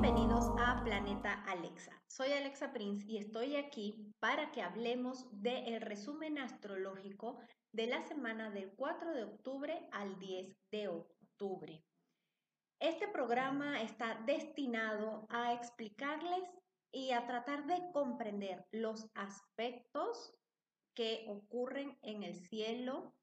Bienvenidos a Planeta Alexa. Soy Alexa Prince y estoy aquí para que hablemos del resumen astrológico de la semana del 4 de octubre al 10 de octubre. Este programa está destinado a explicarles y a tratar de comprender los aspectos que ocurren en el cielo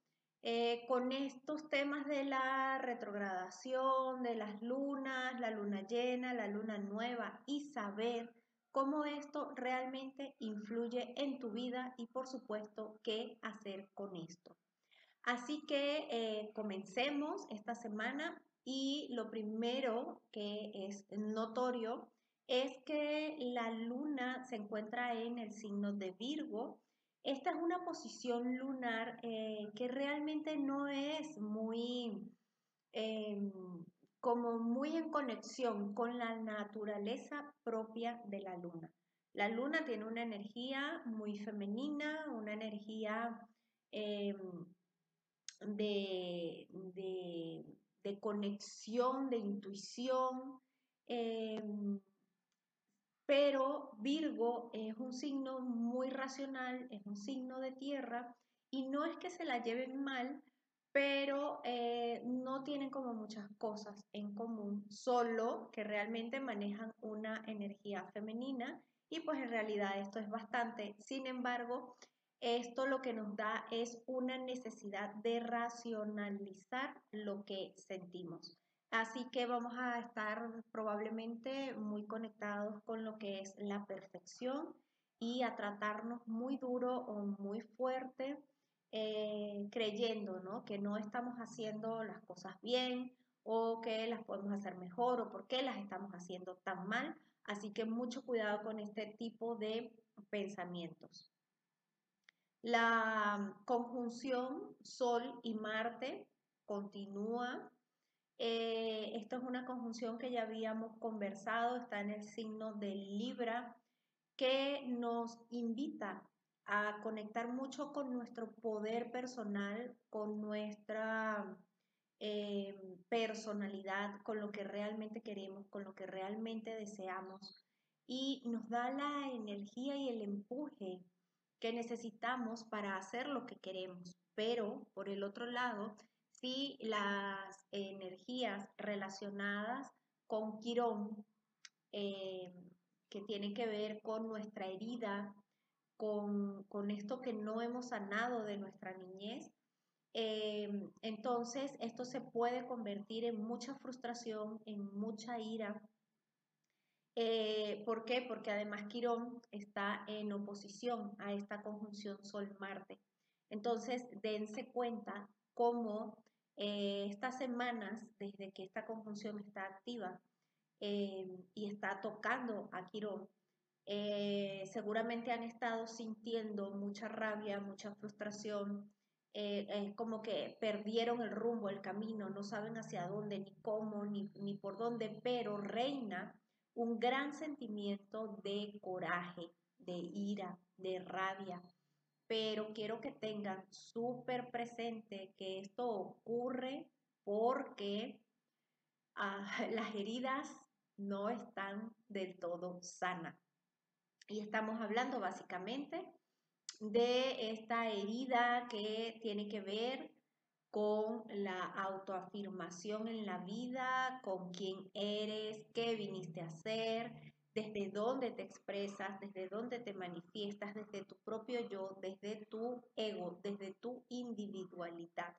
eh, con estos temas de la retrogradación, de las lunas, la luna llena, la luna nueva y saber cómo esto realmente influye en tu vida y por supuesto qué hacer con esto. Así que eh, comencemos esta semana y lo primero que es notorio es que la luna se encuentra en el signo de Virgo. Esta es una posición lunar eh, que realmente no es muy, em, como muy en conexión con la naturaleza propia de la luna. La luna tiene una energía muy femenina, una energía em, de, conexión, de intuición. Em, pero Virgo es un signo muy racional, es un signo de tierra y no es que se la lleven mal, pero eh, no tienen como muchas cosas en común, solo que realmente manejan una energía femenina y pues en realidad esto es bastante. Sin embargo, esto lo que nos da es una necesidad de racionalizar lo que sentimos. Así que vamos a estar probablemente muy conectados con lo que es la perfección y a tratarnos muy duro o muy fuerte, eh, creyendo ¿no? que no estamos haciendo las cosas bien o que las podemos hacer mejor o por qué las estamos haciendo tan mal. Así que mucho cuidado con este tipo de pensamientos. La conjunción Sol y Marte continúa eh, esto es una conjunción que ya habíamos conversado, está en el signo de Libra, que nos invita a conectar mucho con nuestro poder personal, con nuestra eh, personalidad, con lo que realmente queremos, con lo que realmente deseamos y nos da la energía y el empuje que necesitamos para hacer lo que queremos. Pero por el otro lado, si las energías relacionadas con Quirón, eh, que tienen que ver con nuestra herida, con, esto que no hemos sanado de nuestra niñez, eh, entonces esto se puede convertir en mucha frustración, en mucha ira. Eh, ¿Por qué? Porque además Quirón está en oposición a esta conjunción Sol-Marte. Entonces, dense cuenta cómo eh, estas semanas, desde que esta conjunción está activa eh, y está tocando a Quirón, eh, seguramente han estado sintiendo mucha rabia, mucha frustración, como que perdieron el rumbo, el camino, no saben hacia dónde, ni cómo, ni, ni por dónde, pero reina un gran sentimiento de coraje, de ira, de rabia, pero quiero que tengan súper presente que esto ocurre porque ah, las heridas no están del todo sanas. Y estamos hablando básicamente de esta herida que tiene que ver con la autoafirmación en la vida, con quién eres, qué viniste a hacer, desde dónde te expresas, desde dónde te manifiestas, desde tu propio yo, desde tu ego, desde tu individualidad.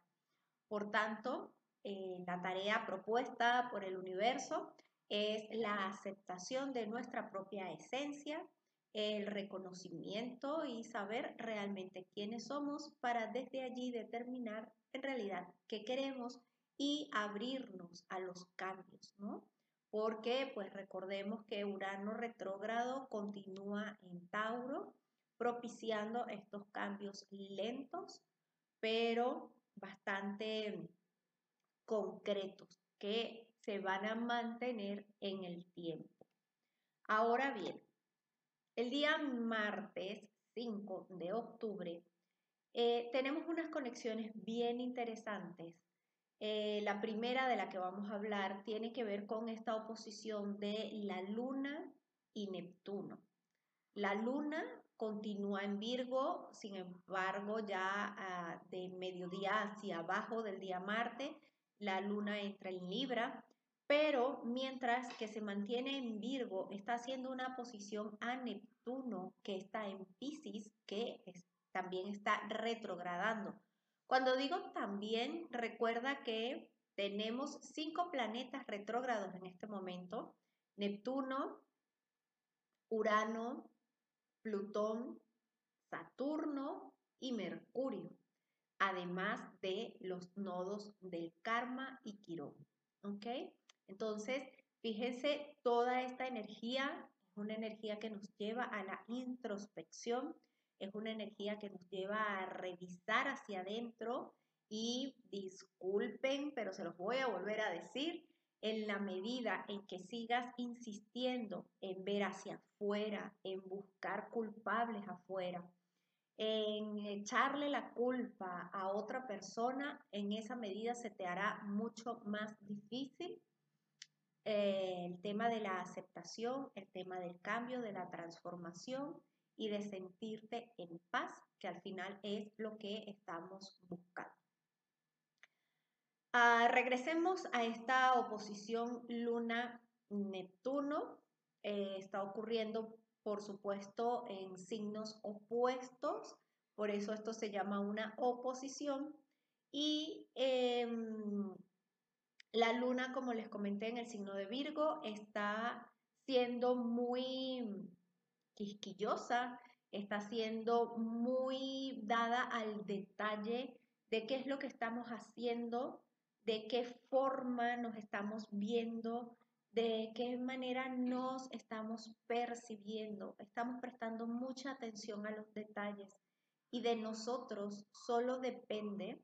Por tanto, eh, la tarea propuesta por el universo es la aceptación de nuestra propia esencia, el reconocimiento y saber realmente quiénes somos para desde allí determinar en realidad qué queremos y abrirnos a los cambios, ¿no? Porque pues recordemos que Urano retrógrado continúa en Tauro, propiciando estos cambios lentos, pero bastante concretos, que se van a mantener en el tiempo. Ahora bien, el día martes 5 de octubre Eh, tenemos unas conexiones bien interesantes. Eh, la primera de la que vamos a hablar tiene que ver con esta oposición de la Luna y Neptuno. La Luna continúa en Virgo, sin embargo ya ah, de mediodía hacia abajo del día Marte, la Luna entra en Libra, pero mientras que se mantiene en Virgo, está haciendo una posición a Neptuno que está en Pisces, que también está retrogradando. Cuando digo también, recuerda que tenemos cinco planetas retrógrados en este momento. Neptuno, Urano, Plutón, Saturno y Mercurio, además de los nodos del karma y Quirón. ¿Ok? Entonces, fíjense, toda esta energía es una energía que nos lleva a la introspección, es una energía que nos lleva a revisar hacia adentro y disculpen, pero se los voy a volver a decir, en la medida en que sigas insistiendo en ver hacia afuera, en buscar culpables afuera, en echarle la culpa a otra persona, en esa medida se te hará mucho más difícil eh, el tema de la aceptación, el tema del cambio, de la transformación y de sentirte en paz, que al final es lo que estamos buscando. Ah, regresemos a esta oposición Luna-Neptuno. Eh, está ocurriendo, por supuesto, en signos opuestos, por eso esto se llama una oposición. Y em, la luna, como les comenté en el signo de Virgo, está siendo muy quisquillosa, está siendo muy dada al detalle de qué es lo que estamos haciendo de qué forma nos estamos viendo, de qué manera nos estamos percibiendo. Estamos prestando mucha atención a los detalles y de nosotros solo depende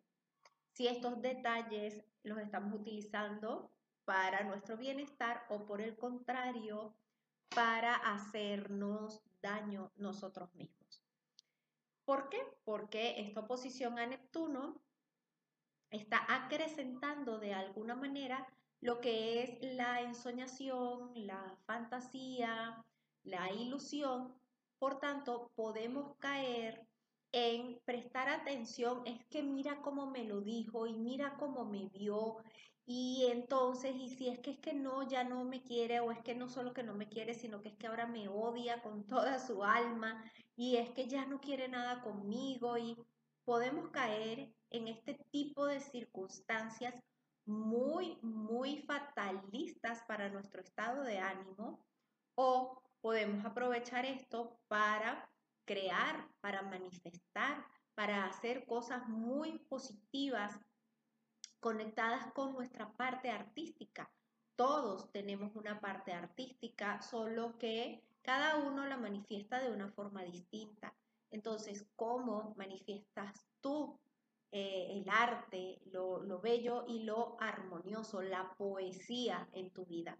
si estos detalles los estamos utilizando para nuestro bienestar o por el contrario, para hacernos daño nosotros mismos. ¿Por qué? Porque esta oposición a Neptuno está acrecentando de alguna manera lo que es la ensoñación, la fantasía, la ilusión. Por tanto, podemos caer en prestar atención, es que mira cómo me lo dijo y mira cómo me vio y entonces, y si es que es que no, ya no me quiere o es que no solo que no me quiere, sino que es que ahora me odia con toda su alma y es que ya no quiere nada conmigo y podemos caer en este tipo de circunstancias muy, muy fatalistas para nuestro estado de ánimo o podemos aprovechar esto para crear, para manifestar, para hacer cosas muy positivas conectadas con nuestra parte artística. Todos tenemos una parte artística, solo que cada uno la manifiesta de una forma distinta. Entonces, ¿cómo manifiestas tú eh, el arte, lo, lo bello y lo armonioso, la poesía en tu vida?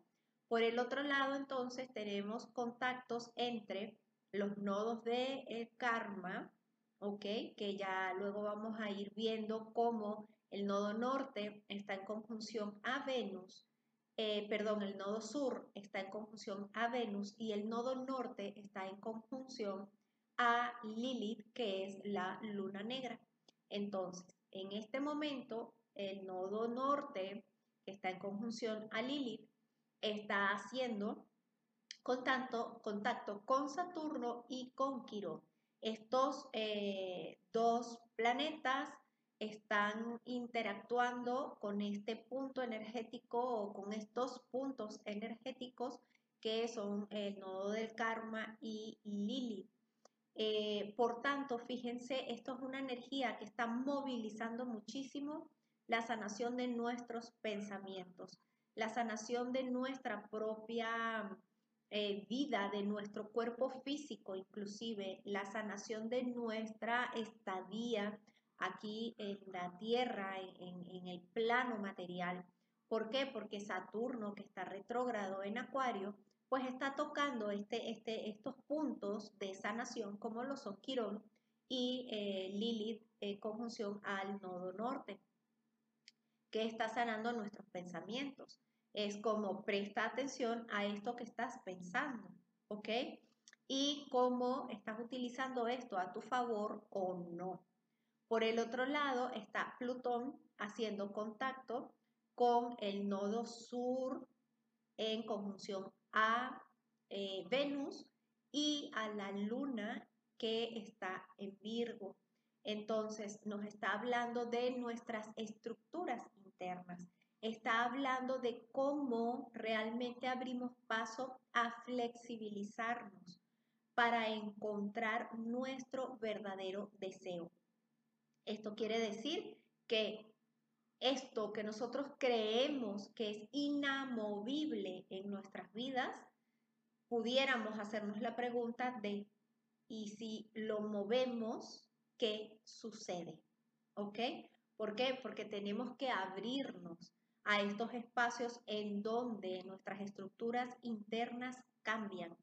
Por el otro lado, entonces, tenemos contactos entre los nodos de karma, ¿ok? Que ya luego vamos a ir viendo cómo el nodo norte está en conjunción a Venus, eh, perdón, el nodo sur está en conjunción a Venus y el nodo norte está en conjunción a Lilith, que es la luna negra. Entonces, en este momento, el nodo norte, que está en conjunción a Lilith, está haciendo contacto, contacto con Saturno y con Quirón. Estos eh, dos planetas están interactuando con este punto energético o con estos puntos energéticos que son el nodo del karma y Lilith. Eh, por tanto, fíjense, esto es una energía que está movilizando muchísimo la sanación de nuestros pensamientos, la sanación de nuestra propia eh, vida, de nuestro cuerpo físico, inclusive la sanación de nuestra estadía aquí en la tierra, en, el plano material. ¿Por qué? Porque Saturno, que está retrógrado en Acuario, pues está tocando este, este, estos puntos de sanación como lo son Quirón y eh, Lilith en conjunción al nodo norte, que está sanando nuestros pensamientos. Es como presta atención a esto que estás pensando, ¿ok? Y cómo estás utilizando esto a tu favor o no. Por el otro lado está Plutón haciendo contacto con el nodo sur en conjunción a eh, Venus y a la luna que está en Virgo. Entonces nos está hablando de nuestras estructuras internas, está hablando de cómo realmente abrimos paso a flexibilizarnos para encontrar nuestro verdadero deseo. Esto quiere decir que esto que nosotros creemos que es inamovible en nuestras vidas, pudiéramos hacernos la pregunta de, ¿y si lo movemos, qué sucede? ¿Ok? ¿Por qué? Porque tenemos que abrirnos a estos espacios en donde nuestras estructuras internas cambian,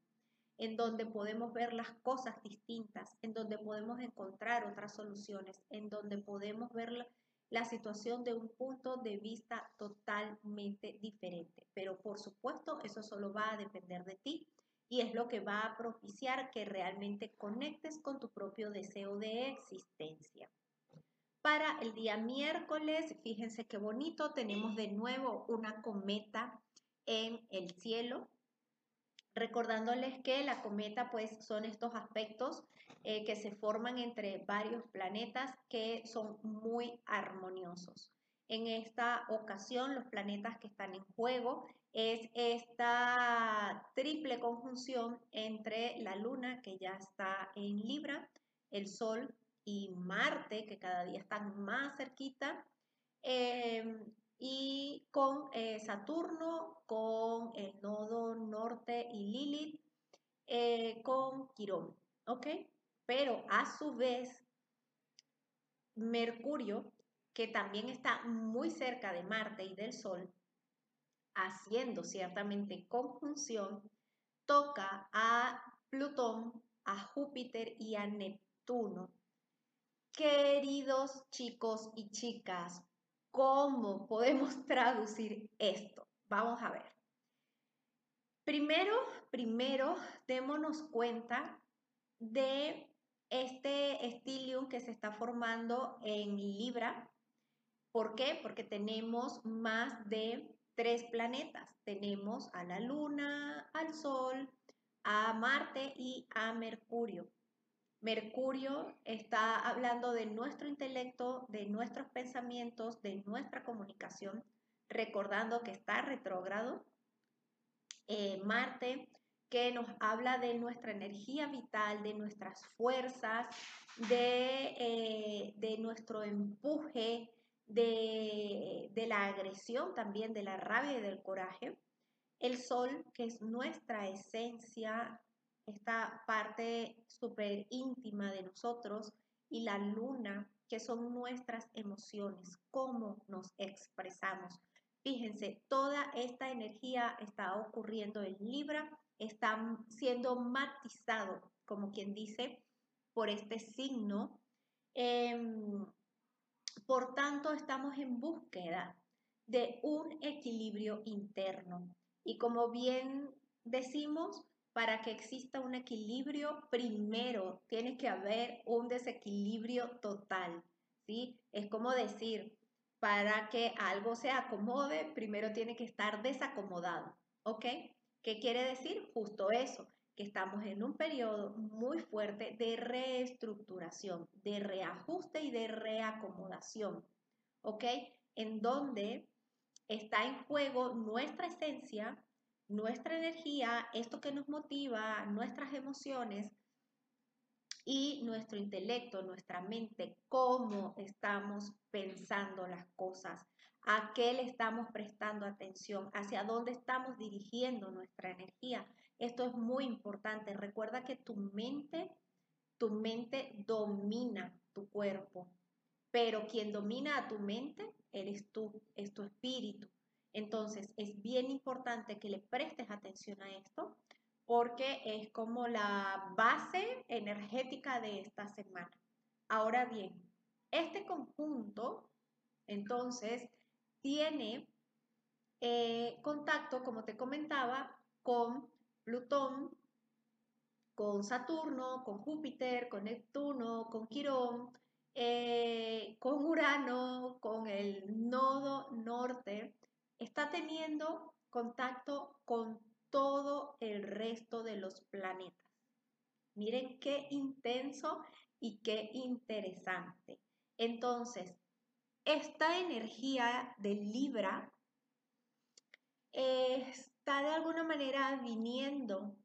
en donde podemos ver las cosas distintas, en donde podemos encontrar otras soluciones, en donde podemos ver la situación de un punto de vista totalmente diferente. Pero por supuesto, eso solo va a depender de ti y es lo que va a propiciar que realmente conectes con tu propio deseo de existencia. Para el día miércoles, fíjense qué bonito, tenemos de nuevo una cometa en el cielo recordándoles que la cometa pues son estos aspectos eh, que se forman entre varios planetas que son muy armoniosos. En esta ocasión los planetas que están en juego es esta triple conjunción entre la Luna que ya está en Libra, el Sol y Marte que cada día están más cerquita, em, y con eh, Saturno, con el nodo norte y Lilith, eh, con Quirón, ¿ok? Pero a su vez, Mercurio, que también está muy cerca de Marte y del Sol, haciendo ciertamente conjunción, toca a Plutón, a Júpiter y a Neptuno. Queridos chicos y chicas, ¿Cómo podemos traducir esto? Vamos a ver. Primero, primero, démonos cuenta de este estilium que se está formando en Libra. ¿Por qué? Porque tenemos más de tres planetas. Tenemos a la Luna, al Sol, a Marte y a Mercurio. Mercurio está hablando de nuestro intelecto, de nuestros pensamientos, de nuestra comunicación, recordando que está retrógrado. Eh, Marte, que nos habla de nuestra energía vital, de nuestras fuerzas, de, eh, nuestro empuje, de, de la agresión también, de la rabia y del coraje. El Sol, que es nuestra esencia, esta parte súper íntima de nosotros y la luna, que son nuestras emociones, cómo nos expresamos. Fíjense, toda esta energía está ocurriendo en Libra, está siendo matizado, como quien dice, por este signo. Em, por tanto, estamos en búsqueda de un equilibrio interno. Y como bien decimos, para que exista un equilibrio, primero tiene que haber un desequilibrio total, ¿sí? Es como decir, para que algo se acomode, primero tiene que estar desacomodado, ¿ok? ¿Qué quiere decir? Justo eso, que estamos en un periodo muy fuerte de reestructuración, de reajuste y de reacomodación, ¿ok? En donde está en juego nuestra esencia, nuestra energía, esto que nos motiva, nuestras emociones y nuestro intelecto, nuestra mente, cómo estamos pensando las cosas, a qué le estamos prestando atención, hacia dónde estamos dirigiendo nuestra energía. Esto es muy importante. Recuerda que tu mente, tu mente domina tu cuerpo, pero quien domina a tu mente eres tú, es tu espíritu. Entonces, es bien importante que le prestes atención a esto porque es como la base energética de esta semana. Ahora bien, este conjunto, entonces, tiene eh, contacto, como te comentaba, con Plutón, con Saturno, con Júpiter, con Neptuno, con Quirón, eh, con Urano, con el nodo norte, está teniendo contacto con todo el resto de los planetas. Miren qué intenso y qué interesante. Entonces, esta energía de Libra está de alguna manera viniendo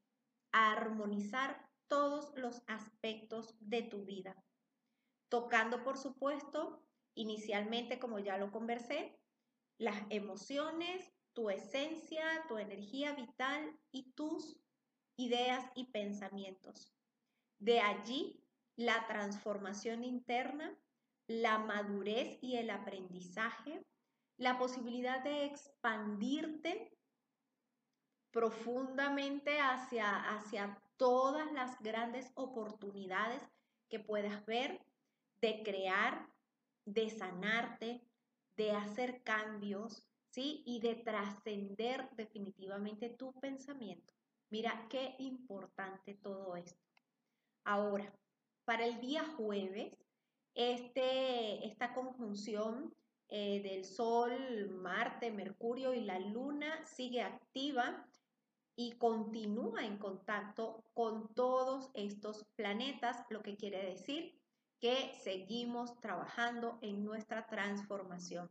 a armonizar todos los aspectos de tu vida, tocando, por supuesto, inicialmente, como ya lo conversé, las emociones, tu esencia, tu energía vital y tus ideas y pensamientos. De allí, la transformación interna, la madurez y el aprendizaje, la posibilidad de expandirte profundamente hacia, hacia todas las grandes oportunidades que puedas ver de crear, de sanarte, de hacer cambios, ¿sí? Y de trascender definitivamente tu pensamiento. Mira qué importante todo esto. Ahora, para el día jueves, este, esta conjunción eh, del Sol, Marte, Mercurio y la Luna sigue activa y continúa en contacto con todos estos planetas, lo que quiere decir que seguimos trabajando en nuestra transformación.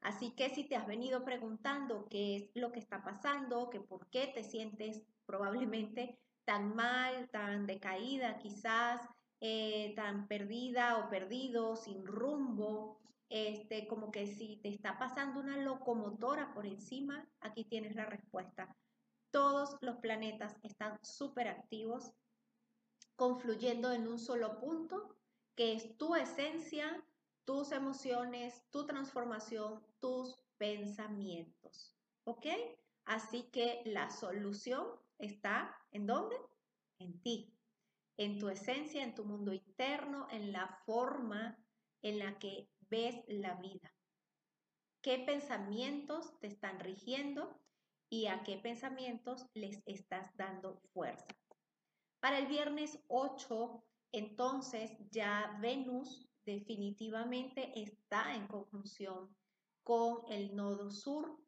Así que si te has venido preguntando qué es lo que está pasando, que por qué te sientes probablemente tan mal, tan decaída, quizás eh, tan perdida o perdido, sin rumbo, este, como que si te está pasando una locomotora por encima, aquí tienes la respuesta. Todos los planetas están súper activos, confluyendo en un solo punto, que es tu esencia, tus emociones, tu transformación, tus pensamientos. ¿Ok? Así que la solución está en dónde? En ti, en tu esencia, en tu mundo interno, en la forma en la que ves la vida. ¿Qué pensamientos te están rigiendo y a qué pensamientos les estás dando fuerza? Para el viernes 8, entonces ya Venus definitivamente está en conjunción con el nodo sur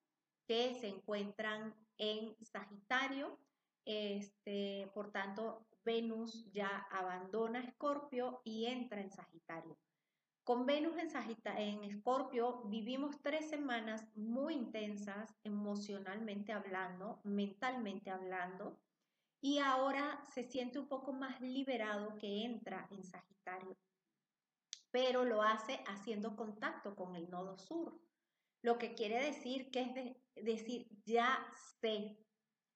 que se encuentran en Sagitario. Este, por tanto, Venus ya abandona Escorpio y entra en Sagitario. Con Venus en, en Escorpio vivimos tres semanas muy intensas emocionalmente hablando, mentalmente hablando, y ahora se siente un poco más liberado que entra en Sagitario, pero lo hace haciendo contacto con el nodo sur, lo que quiere decir que es decir, ya sé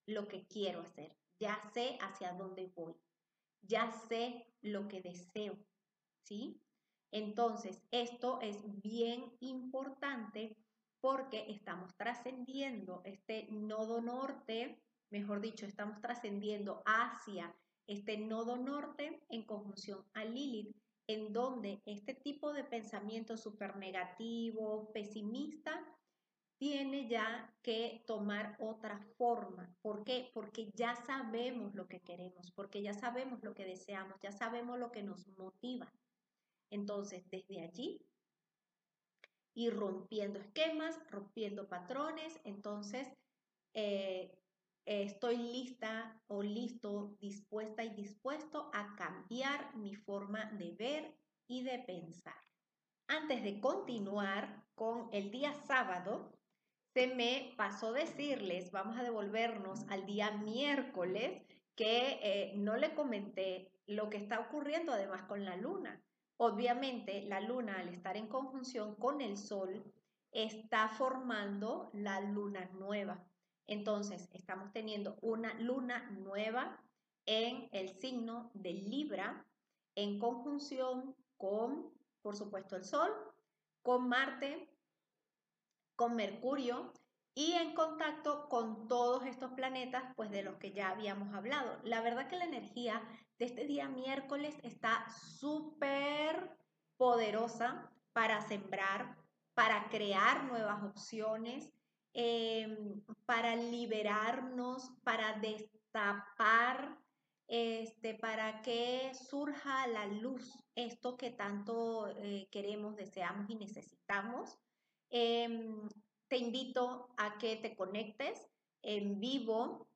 lo que quiero hacer, ya sé hacia dónde voy, ya sé lo que deseo, ¿sí? Entonces, esto es bien importante porque estamos trascendiendo este nodo norte, mejor dicho, estamos trascendiendo hacia este nodo norte en conjunción a Lilith, en donde este tipo de pensamiento súper negativo, pesimista, tiene ya que tomar otra forma. ¿Por qué? Porque ya sabemos lo que queremos, porque ya sabemos lo que deseamos, ya sabemos lo que nos motiva. Entonces, desde allí, ir rompiendo esquemas, rompiendo patrones, entonces eh, estoy lista o listo, dispuesta y dispuesto a cambiar mi forma de ver y de pensar. Antes de continuar con el día sábado, se me pasó decirles, vamos a devolvernos al día miércoles, que eh, no le comenté lo que está ocurriendo además con la luna. Obviamente, la luna al estar en conjunción con el sol está formando la luna nueva. Entonces, estamos teniendo una luna nueva en el signo de Libra en conjunción con, por supuesto, el sol, con Marte, con Mercurio y en contacto con todos estos planetas, pues de los que ya habíamos hablado. La verdad que la energía de este día miércoles está súper poderosa para sembrar, para crear nuevas opciones, em, para liberarnos, para destapar, este, para que surja la luz esto que tanto eh, queremos, deseamos y necesitamos. Em, te invito a que te conectes en vivo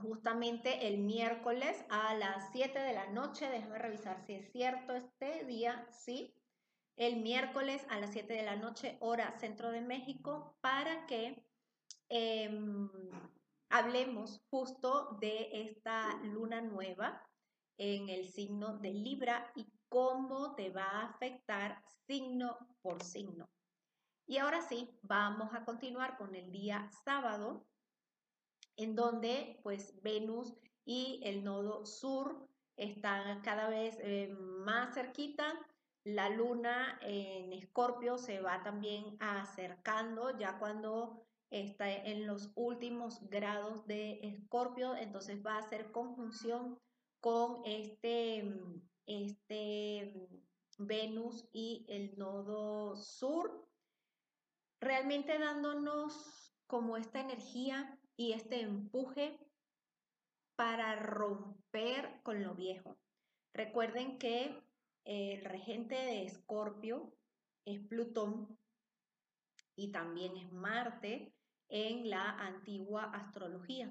justamente el miércoles a las 7 de la noche. Déjame revisar si es cierto este día. Sí, el miércoles a las 7 de la noche, hora centro de México, para que em, hablemos justo de esta luna nueva en el signo de Libra y cómo te va a afectar signo por signo. Y ahora sí, vamos a continuar con el día sábado, en donde pues Venus y el nodo sur están cada vez eh, más cerquita. La luna en Escorpio se va también acercando ya cuando está en los últimos grados de Escorpio, entonces va a hacer conjunción con este, este Venus y el nodo sur realmente dándonos como esta energía y este empuje para romper con lo viejo. Recuerden que el regente de Escorpio es Plutón y también es Marte en la antigua astrología.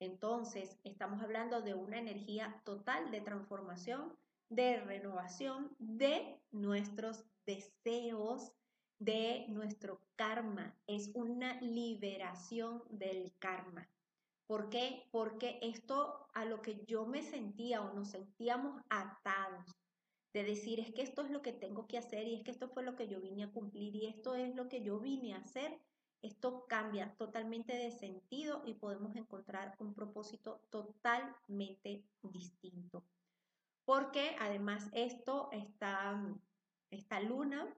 Entonces, estamos hablando de una energía total de transformación, de renovación de nuestros deseos, de nuestro karma, es una liberación del karma. ¿Por qué? Porque esto a lo que yo me sentía o nos sentíamos atados, de decir es que esto es lo que tengo que hacer y es que esto fue lo que yo vine a cumplir y esto es lo que yo vine a hacer, esto cambia totalmente de sentido y podemos encontrar un propósito totalmente distinto. Porque además esto está, esta luna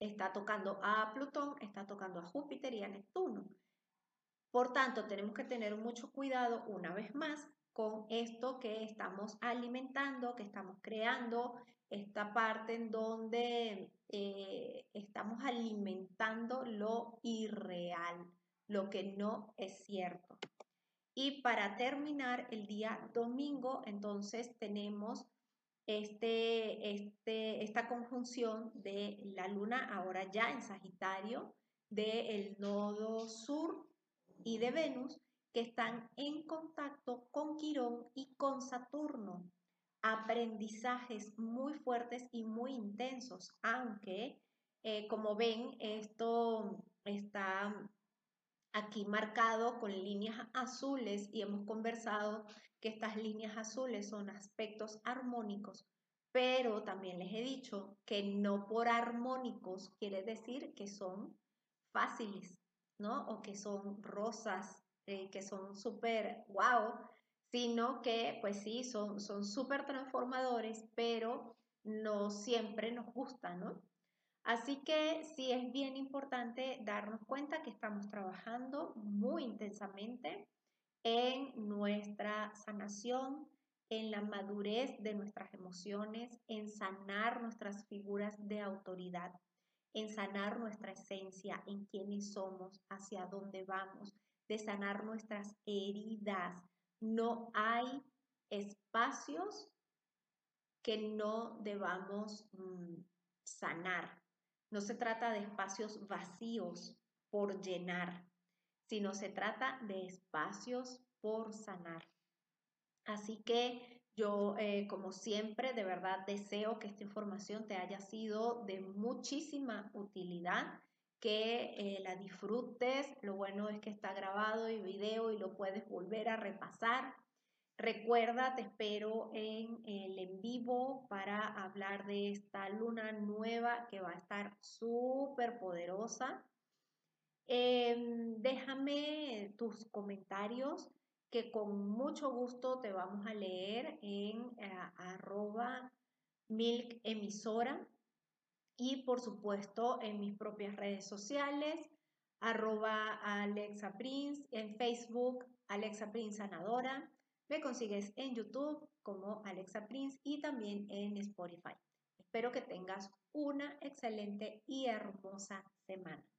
está tocando a Plutón, está tocando a Júpiter y a Neptuno. Por tanto, tenemos que tener mucho cuidado una vez más con esto que estamos alimentando, que estamos creando, esta parte en donde eh, estamos alimentando lo irreal, lo que no es cierto. Y para terminar el día domingo, entonces tenemos este, este, esta conjunción de la luna ahora ya en Sagitario, del nodo sur y de Venus, que están en contacto con Quirón y con Saturno. Aprendizajes muy fuertes y muy intensos, aunque eh, como ven, esto está aquí marcado con líneas azules y hemos conversado que estas líneas azules son aspectos armónicos, pero también les he dicho que no por armónicos quiere decir que son fáciles, ¿no? O que son rosas, eh, que son súper wow, sino que pues sí, son súper transformadores, pero no siempre nos gusta, ¿no? Así que sí es bien importante darnos cuenta que estamos trabajando muy intensamente en nuestra sanación, en la madurez de nuestras emociones, en sanar nuestras figuras de autoridad, en sanar nuestra esencia, en quiénes somos, hacia dónde vamos, de sanar nuestras heridas. No hay espacios que no debamos mm, sanar. No se trata de espacios vacíos por llenar, sino se trata de espacios por sanar. Así que yo, eh, como siempre, de verdad deseo que esta información te haya sido de muchísima utilidad, que eh, la disfrutes. Lo bueno es que está grabado y video y lo puedes volver a repasar. Recuerda, te espero en el en vivo para hablar de esta luna nueva que va a estar súper poderosa. Em, déjame tus comentarios que con mucho gusto te vamos a leer en eh, arroba milk y por supuesto en mis propias redes sociales arroba Alexa Prince, en Facebook Alexa Prince Sanadora me consigues en YouTube como Alexa Prince y también en Spotify. Espero que tengas una excelente y hermosa semana.